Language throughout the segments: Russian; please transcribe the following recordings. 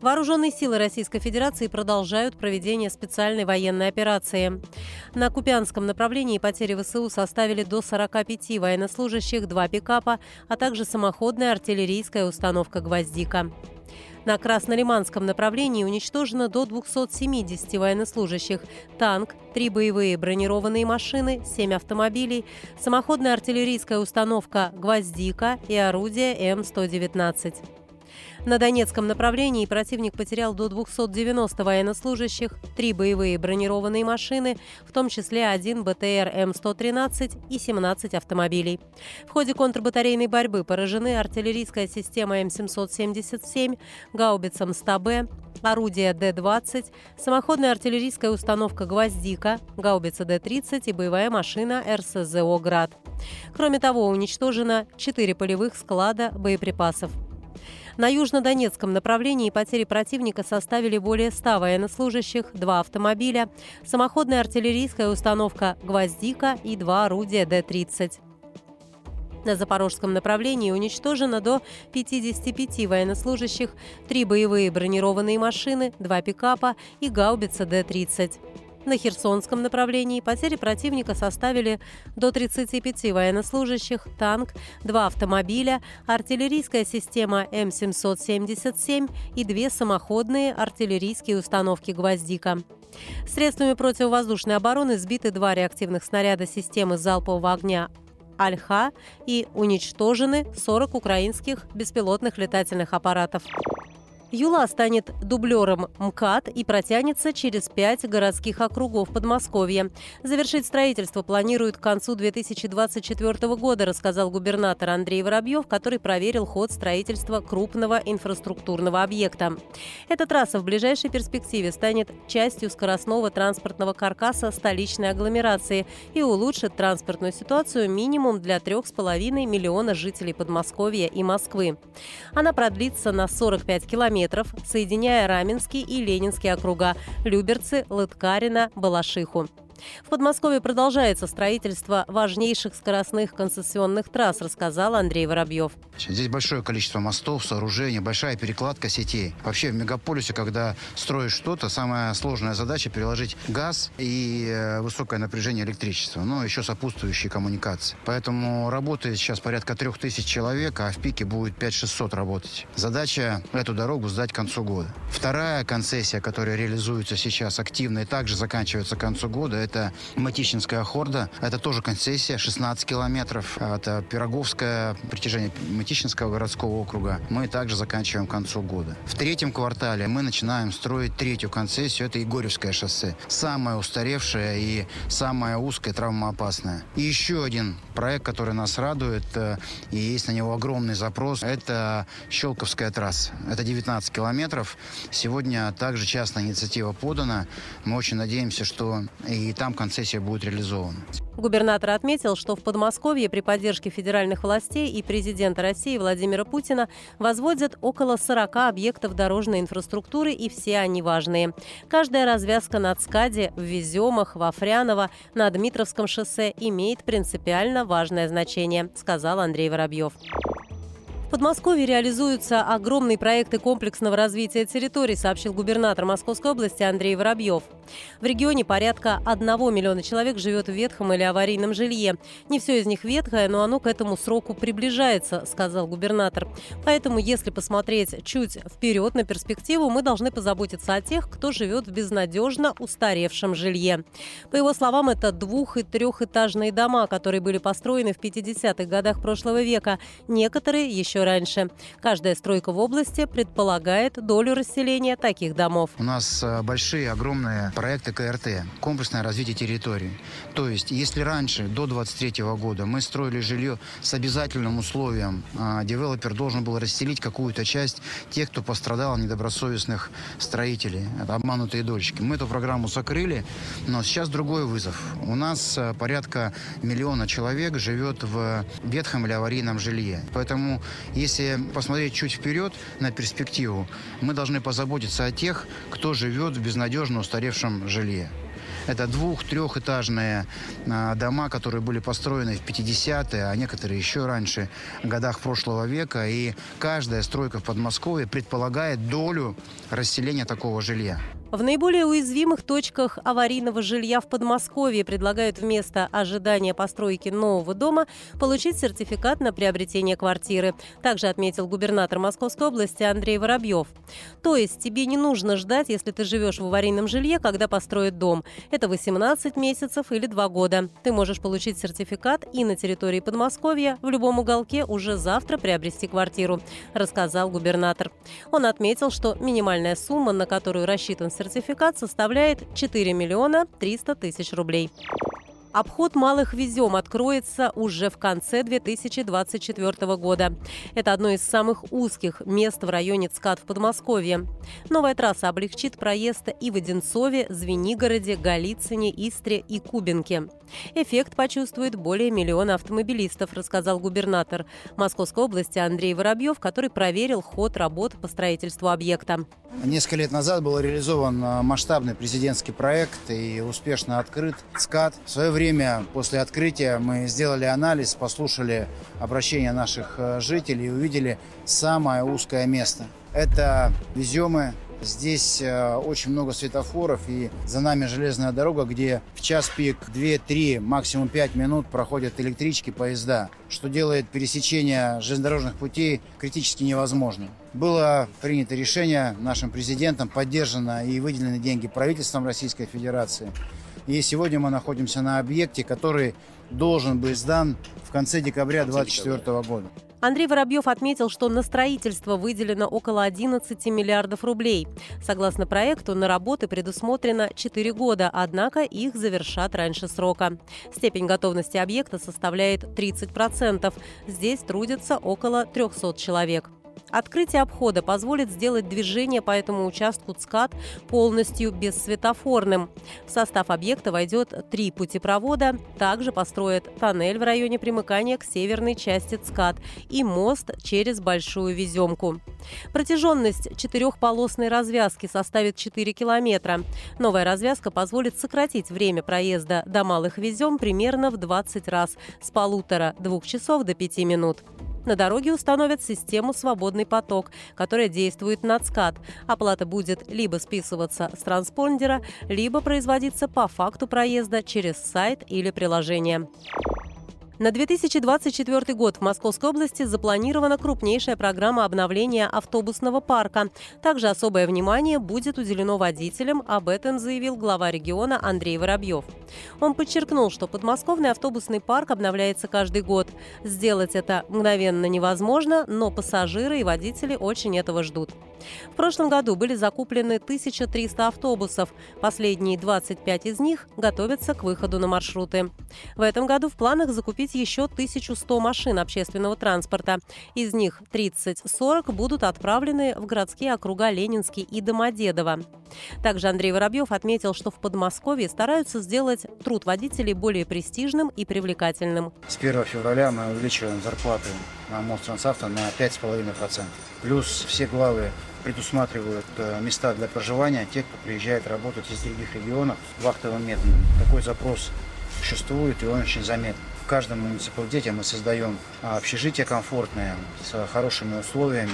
Вооруженные силы Российской Федерации продолжают проведение специальной военной операции. На Купянском направлении потери ВСУ составили до 45 военнослужащих, два пикапа, а также самоходная артиллерийская установка «Гвоздика». На Краснолиманском направлении уничтожено до 270 военнослужащих, танк, три боевые бронированные машины, семь автомобилей, самоходная артиллерийская установка «Гвоздика» и орудие М-119. На Донецком направлении противник потерял до 290 военнослужащих, три боевые бронированные машины, в том числе один БТР М113 и 17 автомобилей. В ходе контрбатарейной борьбы поражены артиллерийская система М777, гаубица МСТБ, орудие Д-20, самоходная артиллерийская установка «Гвоздика», гаубица Д-30 и боевая машина РСЗО «Град». Кроме того, уничтожено четыре полевых склада боеприпасов. На южнодонецком направлении потери противника составили более 100 военнослужащих, два автомобиля, самоходная артиллерийская установка «Гвоздика» и два орудия Д-30. На запорожском направлении уничтожено до 55 военнослужащих, три боевые бронированные машины, два пикапа и гаубица Д-30. На Херсонском направлении потери противника составили до 35 военнослужащих, танк, два автомобиля, артиллерийская система М777 и две самоходные артиллерийские установки «Гвоздика». Средствами противовоздушной обороны сбиты два реактивных снаряда системы залпового огня «Альха» и уничтожены 40 украинских беспилотных летательных аппаратов. Юла станет дублером МКАД и протянется через пять городских округов Подмосковья. Завершить строительство планируют к концу 2024 года, рассказал губернатор Андрей Воробьев, который проверил ход строительства крупного инфраструктурного объекта. Эта трасса в ближайшей перспективе станет частью скоростного транспортного каркаса столичной агломерации и улучшит транспортную ситуацию минимум для 3,5 миллиона жителей Подмосковья и Москвы. Она продлится на 45 километров километров, соединяя Раменский и Ленинский округа, Люберцы, Лыткарина, Балашиху. В Подмосковье продолжается строительство важнейших скоростных концессионных трасс, рассказал Андрей Воробьев. Здесь большое количество мостов, сооружений, большая перекладка сетей. Вообще в мегаполисе, когда строишь что-то, самая сложная задача переложить газ и э, высокое напряжение электричества, но еще сопутствующие коммуникации. Поэтому работает сейчас порядка трех тысяч человек, а в пике будет 5-600 работать. Задача эту дорогу сдать к концу года. Вторая концессия, которая реализуется сейчас активно и также заканчивается к концу года, это Матищинская хорда. Это тоже концессия, 16 километров. Это Пироговская, притяжение Матищинского городского округа. Мы также заканчиваем к концу года. В третьем квартале мы начинаем строить третью концессию. Это Егорьевское шоссе. Самое устаревшее и самое узкое, травмоопасное. И еще один проект, который нас радует, э, и есть на него огромный запрос, это Щелковская трасса. Это 19 километров. Сегодня также частная инициатива подана. Мы очень надеемся, что и там концессия будет реализована. Губернатор отметил, что в Подмосковье при поддержке федеральных властей и президента России Владимира Путина возводят около 40 объектов дорожной инфраструктуры, и все они важные. Каждая развязка на ЦКАДе, в Веземах, во Фряново, на Дмитровском шоссе имеет принципиально важное значение, сказал Андрей Воробьев. В Подмосковье реализуются огромные проекты комплексного развития территорий, сообщил губернатор Московской области Андрей Воробьев. В регионе порядка 1 миллиона человек живет в ветхом или аварийном жилье. Не все из них ветхое, но оно к этому сроку приближается, сказал губернатор. Поэтому, если посмотреть чуть вперед на перспективу, мы должны позаботиться о тех, кто живет в безнадежно устаревшем жилье. По его словам, это двух- и трехэтажные дома, которые были построены в 50-х годах прошлого века. Некоторые еще раньше. Каждая стройка в области предполагает долю расселения таких домов. У нас э, большие, огромные проекта КРТ – комплексное развитие территории. То есть, если раньше, до 23 года, мы строили жилье с обязательным условием, а, девелопер должен был расселить какую-то часть тех, кто пострадал от недобросовестных строителей, обманутые дольщики. Мы эту программу закрыли, но сейчас другой вызов. У нас а, порядка миллиона человек живет в ветхом или аварийном жилье. Поэтому, если посмотреть чуть вперед на перспективу, мы должны позаботиться о тех, кто живет в безнадежно устаревшем жилье. Это двух-, трехэтажные а, дома, которые были построены в 50-е, а некоторые еще раньше, годах прошлого века. И каждая стройка в Подмосковье предполагает долю расселения такого жилья. В наиболее уязвимых точках аварийного жилья в Подмосковье предлагают вместо ожидания постройки нового дома получить сертификат на приобретение квартиры. Также отметил губернатор Московской области Андрей Воробьев. То есть тебе не нужно ждать, если ты живешь в аварийном жилье, когда построят дом. Это 18 месяцев или 2 года. Ты можешь получить сертификат и на территории Подмосковья в любом уголке уже завтра приобрести квартиру, рассказал губернатор. Он отметил, что минимальная сумма, на которую рассчитан сертификат составляет 4 миллиона 300 тысяч рублей. Обход малых везем откроется уже в конце 2024 года. Это одно из самых узких мест в районе ЦКАД в Подмосковье. Новая трасса облегчит проезд и в Одинцове, Звенигороде, Голицыне, Истре и Кубинке. Эффект почувствует более миллиона автомобилистов, рассказал губернатор Московской области Андрей Воробьев, который проверил ход работ по строительству объекта. Несколько лет назад был реализован а, масштабный президентский проект и успешно открыт ЦКАД. В свое время после открытия мы сделали анализ, послушали обращения наших а, жителей и увидели самое узкое место. Это Веземы, Здесь э, очень много светофоров, и за нами железная дорога, где в час пик 2-3, максимум 5 минут проходят электрички, поезда, что делает пересечение железнодорожных путей критически невозможным. Было принято решение нашим президентом, поддержано и выделены деньги правительством Российской Федерации. И сегодня мы находимся на объекте, который должен быть сдан в конце декабря 2024 года. Андрей Воробьев отметил, что на строительство выделено около 11 миллиардов рублей. Согласно проекту, на работы предусмотрено 4 года, однако их завершат раньше срока. Степень готовности объекта составляет 30%. Здесь трудятся около 300 человек. Открытие обхода позволит сделать движение по этому участку ЦКАД полностью бессветофорным. В состав объекта войдет три путепровода. Также построят тоннель в районе примыкания к северной части ЦКАД и мост через Большую Веземку. Протяженность четырехполосной развязки составит 4 километра. Новая развязка позволит сократить время проезда до Малых Везем примерно в 20 раз с полутора-двух часов до пяти минут. На дороге установят систему «Свободный поток», которая действует на ЦКАД. Оплата будет либо списываться с транспондера, либо производиться по факту проезда через сайт или приложение. На 2024 год в Московской области запланирована крупнейшая программа обновления автобусного парка. Также особое внимание будет уделено водителям, об этом заявил глава региона Андрей Воробьев. Он подчеркнул, что подмосковный автобусный парк обновляется каждый год. Сделать это мгновенно невозможно, но пассажиры и водители очень этого ждут. В прошлом году были закуплены 1300 автобусов. Последние 25 из них готовятся к выходу на маршруты. В этом году в планах закупить еще 1100 машин общественного транспорта. Из них 30-40 будут отправлены в городские округа Ленинский и Домодедово. Также Андрей Воробьев отметил, что в Подмосковье стараются сделать труд водителей более престижным и привлекательным. С 1 февраля мы увеличиваем зарплаты на Мострансавто на 5,5%. Плюс все главы предусматривают э, места для проживания тех, кто приезжает работать из других регионов вахтовым методом. Такой запрос существует и он очень заметен. В каждом муниципалитете мы создаем общежитие комфортное, с хорошими условиями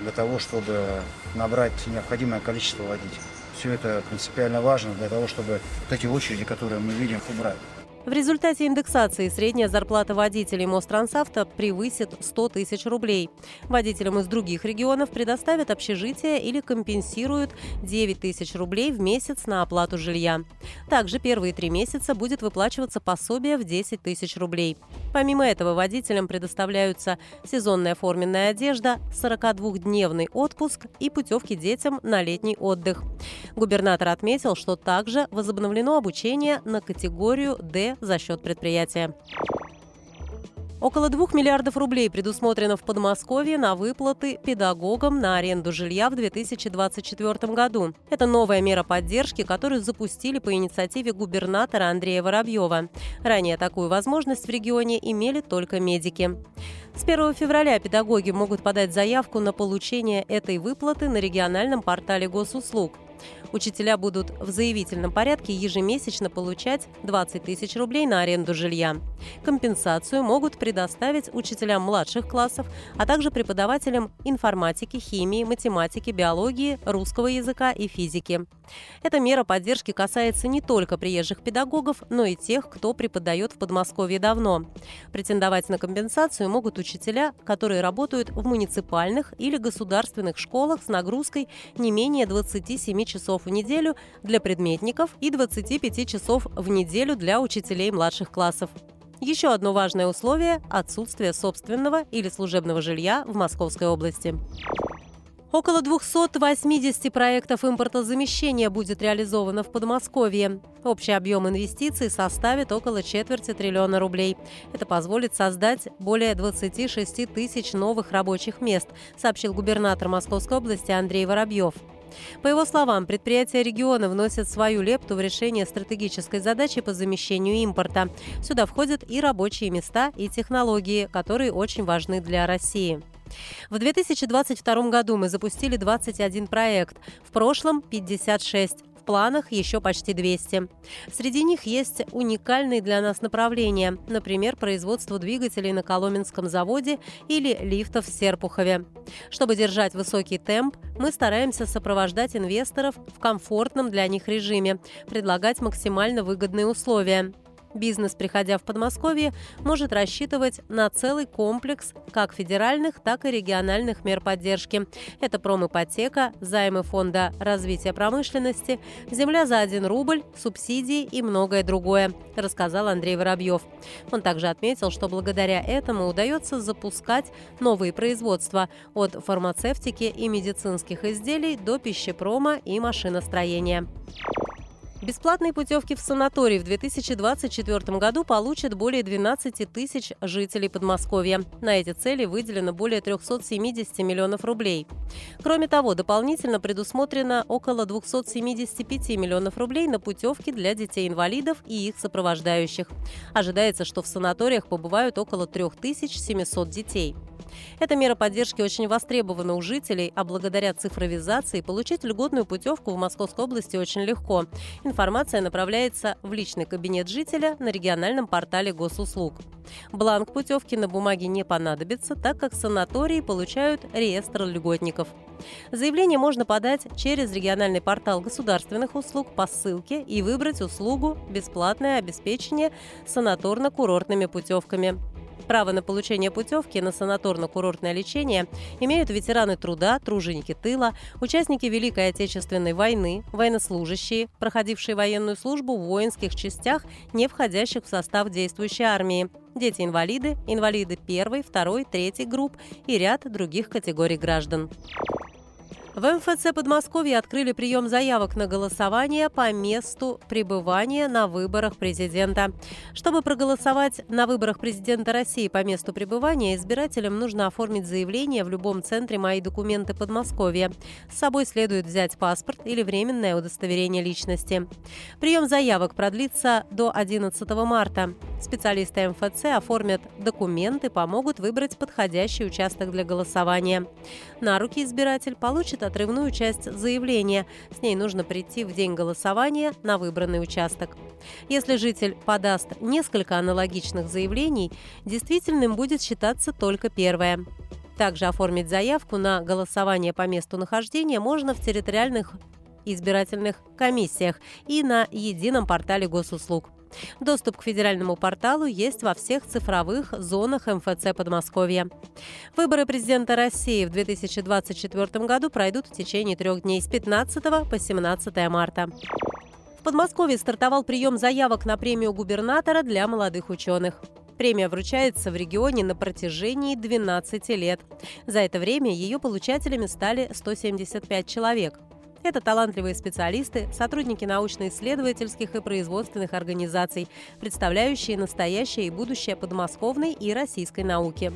для того, чтобы набрать необходимое количество водителей. Все это принципиально важно для того, чтобы вот эти очереди, которые мы видим, убрать. В результате индексации средняя зарплата водителей Мострансавто превысит 100 тысяч рублей. Водителям из других регионов предоставят общежитие или компенсируют 9 тысяч рублей в месяц на оплату жилья. Также первые три месяца будет выплачиваться пособие в 10 тысяч рублей. Помимо этого водителям предоставляются сезонная форменная одежда, 42-дневный отпуск и путевки детям на летний отдых. Губернатор отметил, что также возобновлено обучение на категорию D за счет предприятия. Около 2 миллиардов рублей предусмотрено в Подмосковье на выплаты педагогам на аренду жилья в 2024 году. Это новая мера поддержки, которую запустили по инициативе губернатора Андрея Воробьева. Ранее такую возможность в регионе имели только медики. С 1 февраля педагоги могут подать заявку на получение этой выплаты на региональном портале госуслуг. Учителя будут в заявительном порядке ежемесячно получать 20 тысяч рублей на аренду жилья. Компенсацию могут предоставить учителям младших классов, а также преподавателям информатики, химии, математики, биологии, русского языка и физики. Эта мера поддержки касается не только приезжих педагогов, но и тех, кто преподает в Подмосковье давно. Претендовать на компенсацию могут учителя, которые работают в муниципальных или государственных школах с нагрузкой не менее 27 часов в неделю для предметников и 25 часов в неделю для учителей младших классов. Еще одно важное условие – отсутствие собственного или служебного жилья в Московской области. Около 280 проектов импортозамещения будет реализовано в Подмосковье. Общий объем инвестиций составит около четверти триллиона рублей. Это позволит создать более 26 тысяч новых рабочих мест, сообщил губернатор Московской области Андрей Воробьев. По его словам, предприятия региона вносят свою лепту в решение стратегической задачи по замещению импорта. Сюда входят и рабочие места, и технологии, которые очень важны для России. В 2022 году мы запустили 21 проект, в прошлом 56 планах еще почти 200. Среди них есть уникальные для нас направления, например, производство двигателей на Коломенском заводе или лифтов в Серпухове. Чтобы держать высокий темп, мы стараемся сопровождать инвесторов в комфортном для них режиме, предлагать максимально выгодные условия. Бизнес, приходя в Подмосковье, может рассчитывать на целый комплекс как федеральных, так и региональных мер поддержки. Это промипотека, займы Фонда развития промышленности, земля за один рубль, субсидии и многое другое, рассказал Андрей Воробьев. Он также отметил, что благодаря этому удается запускать новые производства от фармацевтики и медицинских изделий до пищепрома и машиностроения. Бесплатные путевки в санаторий в 2024 году получат более 12 тысяч жителей Подмосковья. На эти цели выделено более 370 миллионов рублей. Кроме того, дополнительно предусмотрено около 275 миллионов рублей на путевки для детей-инвалидов и их сопровождающих. Ожидается, что в санаториях побывают около 3700 детей. Эта мера поддержки очень востребована у жителей, а благодаря цифровизации получить льготную путевку в Московской области очень легко. Информация направляется в личный кабинет жителя на региональном портале госуслуг. Бланк путевки на бумаге не понадобится, так как санатории получают реестр льготников. Заявление можно подать через региональный портал государственных услуг по ссылке и выбрать услугу «Бесплатное обеспечение санаторно-курортными путевками». Право на получение путевки на санаторно-курортное лечение имеют ветераны труда, труженики тыла, участники Великой Отечественной войны, военнослужащие, проходившие военную службу в воинских частях, не входящих в состав действующей армии, дети-инвалиды, инвалиды первой, второй, третьей групп и ряд других категорий граждан. В МФЦ Подмосковья открыли прием заявок на голосование по месту пребывания на выборах президента. Чтобы проголосовать на выборах президента России по месту пребывания, избирателям нужно оформить заявление в любом центре «Мои документы Подмосковья». С собой следует взять паспорт или временное удостоверение личности. Прием заявок продлится до 11 марта. Специалисты МФЦ оформят документы, помогут выбрать подходящий участок для голосования. На руки избиратель получит отрывную часть заявления. С ней нужно прийти в день голосования на выбранный участок. Если житель подаст несколько аналогичных заявлений, действительным будет считаться только первое. Также оформить заявку на голосование по месту нахождения можно в территориальных избирательных комиссиях и на едином портале госуслуг. Доступ к федеральному порталу есть во всех цифровых зонах МФЦ Подмосковья. Выборы президента России в 2024 году пройдут в течение трех дней с 15 по 17 марта. В Подмосковье стартовал прием заявок на премию губернатора для молодых ученых. Премия вручается в регионе на протяжении 12 лет. За это время ее получателями стали 175 человек. Это талантливые специалисты, сотрудники научно-исследовательских и производственных организаций, представляющие настоящее и будущее подмосковной и российской науки.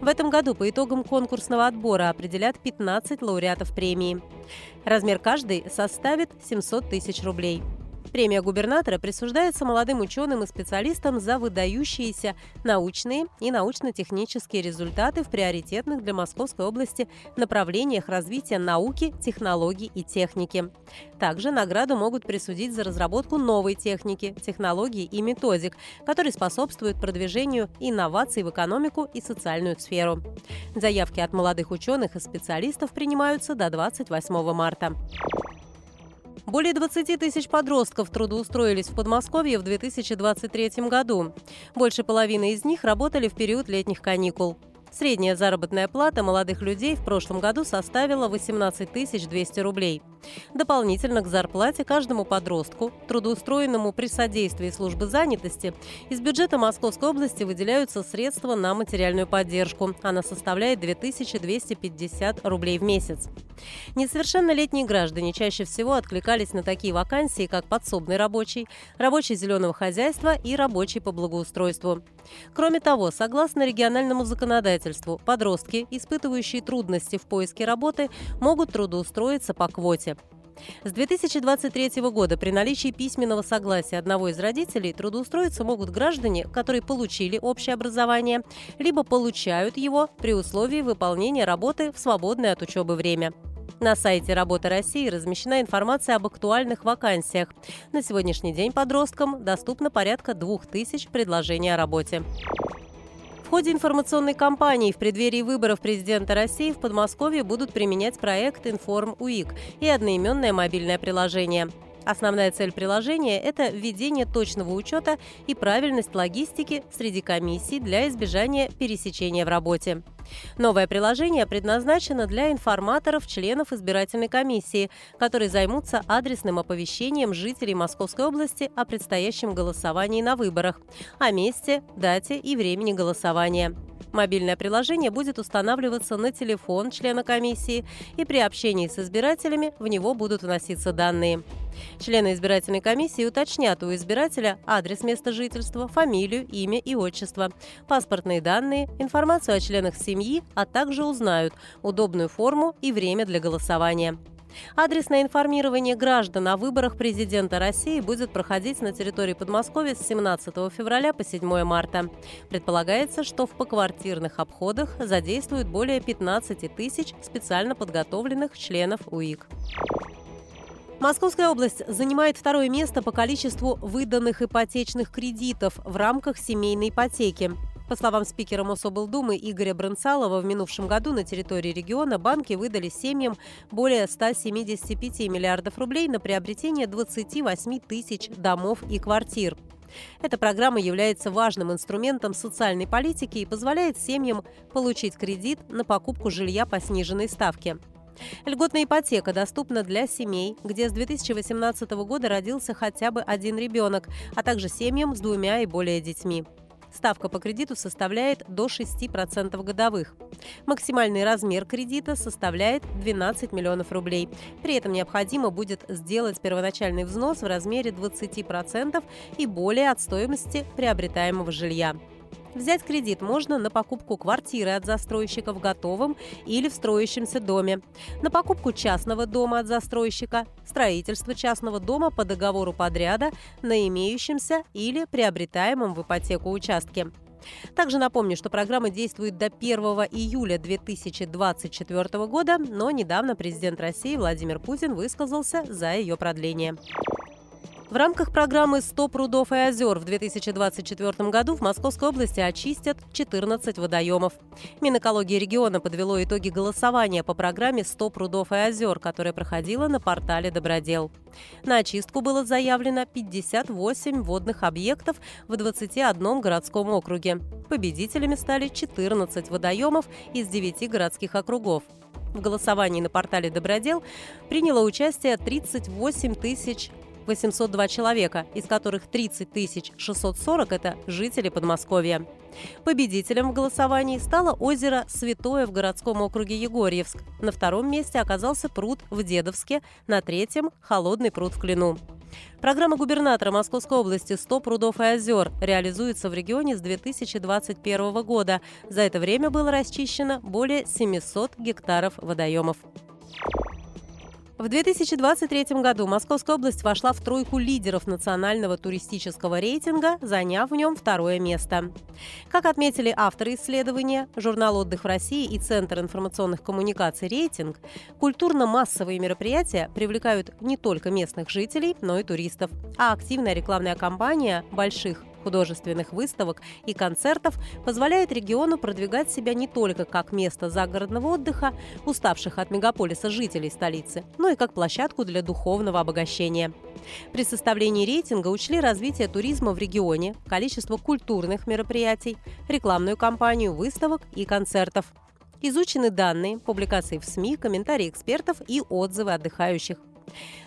В этом году по итогам конкурсного отбора определят 15 лауреатов премии. Размер каждой составит 700 тысяч рублей. Премия губернатора присуждается молодым ученым и специалистам за выдающиеся научные и научно-технические результаты в приоритетных для Московской области направлениях развития науки, технологий и техники. Также награду могут присудить за разработку новой техники, технологий и методик, которые способствуют продвижению инноваций в экономику и социальную сферу. Заявки от молодых ученых и специалистов принимаются до 28 марта. Более 20 тысяч подростков трудоустроились в Подмосковье в 2023 году. Больше половины из них работали в период летних каникул. Средняя заработная плата молодых людей в прошлом году составила 18 200 рублей. Дополнительно к зарплате каждому подростку, трудоустроенному при содействии службы занятости, из бюджета Московской области выделяются средства на материальную поддержку. Она составляет 2250 рублей в месяц. Несовершеннолетние граждане чаще всего откликались на такие вакансии, как подсобный рабочий, рабочий зеленого хозяйства и рабочий по благоустройству. Кроме того, согласно региональному законодательству, подростки, испытывающие трудности в поиске работы, могут трудоустроиться по квоте. С 2023 года при наличии письменного согласия одного из родителей трудоустроиться могут граждане, которые получили общее образование, либо получают его при условии выполнения работы в свободное от учебы время. На сайте «Работа России» размещена информация об актуальных вакансиях. На сегодняшний день подросткам доступно порядка 2000 предложений о работе. Ходе информационной кампании в преддверии выборов президента России в Подмосковье будут применять проект «Информ УИК» и одноименное мобильное приложение – Основная цель приложения – это введение точного учета и правильность логистики среди комиссий для избежания пересечения в работе. Новое приложение предназначено для информаторов, членов избирательной комиссии, которые займутся адресным оповещением жителей Московской области о предстоящем голосовании на выборах, о месте, дате и времени голосования. Мобильное приложение будет устанавливаться на телефон члена комиссии, и при общении с избирателями в него будут вноситься данные. Члены избирательной комиссии уточнят у избирателя адрес места жительства, фамилию, имя и отчество, паспортные данные, информацию о членах семьи, а также узнают удобную форму и время для голосования. Адресное информирование граждан о выборах президента России будет проходить на территории Подмосковья с 17 февраля по 7 марта. Предполагается, что в поквартирных обходах задействуют более 15 тысяч специально подготовленных членов УИК. Московская область занимает второе место по количеству выданных ипотечных кредитов в рамках семейной ипотеки. По словам спикера Мособлдумы Игоря Бронцалова, в минувшем году на территории региона банки выдали семьям более 175 миллиардов рублей на приобретение 28 тысяч домов и квартир. Эта программа является важным инструментом социальной политики и позволяет семьям получить кредит на покупку жилья по сниженной ставке. Льготная ипотека доступна для семей, где с 2018 года родился хотя бы один ребенок, а также семьям с двумя и более детьми. Ставка по кредиту составляет до 6% годовых. Максимальный размер кредита составляет 12 миллионов рублей. При этом необходимо будет сделать первоначальный взнос в размере 20% и более от стоимости приобретаемого жилья. Взять кредит можно на покупку квартиры от застройщика в готовом или в строящемся доме, на покупку частного дома от застройщика, строительство частного дома по договору подряда на имеющемся или приобретаемом в ипотеку участке. Также напомню, что программа действует до 1 июля 2024 года, но недавно президент России Владимир Путин высказался за ее продление. В рамках программы «100 прудов и озер» в 2024 году в Московской области очистят 14 водоемов. Минэкологии региона подвело итоги голосования по программе «100 прудов и озер», которая проходила на портале «Добродел». На очистку было заявлено 58 водных объектов в 21 городском округе. Победителями стали 14 водоемов из 9 городских округов. В голосовании на портале «Добродел» приняло участие 38 тысяч 802 человека, из которых 30 640 – это жители Подмосковья. Победителем в голосовании стало озеро Святое в городском округе Егорьевск. На втором месте оказался пруд в Дедовске, на третьем – холодный пруд в Клину. Программа губернатора Московской области «100 прудов и озер» реализуется в регионе с 2021 года. За это время было расчищено более 700 гектаров водоемов. В 2023 году Московская область вошла в тройку лидеров национального туристического рейтинга, заняв в нем второе место. Как отметили авторы исследования, журнал «Отдых в России» и Центр информационных коммуникаций «Рейтинг», культурно-массовые мероприятия привлекают не только местных жителей, но и туристов. А активная рекламная кампания больших художественных выставок и концертов позволяет региону продвигать себя не только как место загородного отдыха, уставших от мегаполиса жителей столицы, но и как площадку для духовного обогащения. При составлении рейтинга учли развитие туризма в регионе, количество культурных мероприятий, рекламную кампанию выставок и концертов. Изучены данные, публикации в СМИ, комментарии экспертов и отзывы отдыхающих.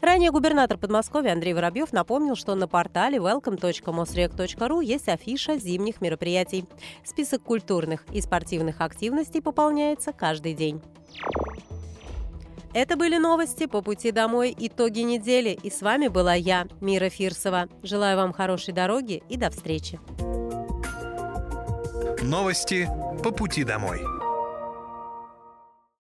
Ранее губернатор Подмосковья Андрей Воробьев напомнил, что на портале welcome.mosrec.ru есть афиша зимних мероприятий. Список культурных и спортивных активностей пополняется каждый день. Это были новости по пути домой, итоги недели. И с вами была я, Мира Фирсова. Желаю вам хорошей дороги и до встречи. Новости по пути домой.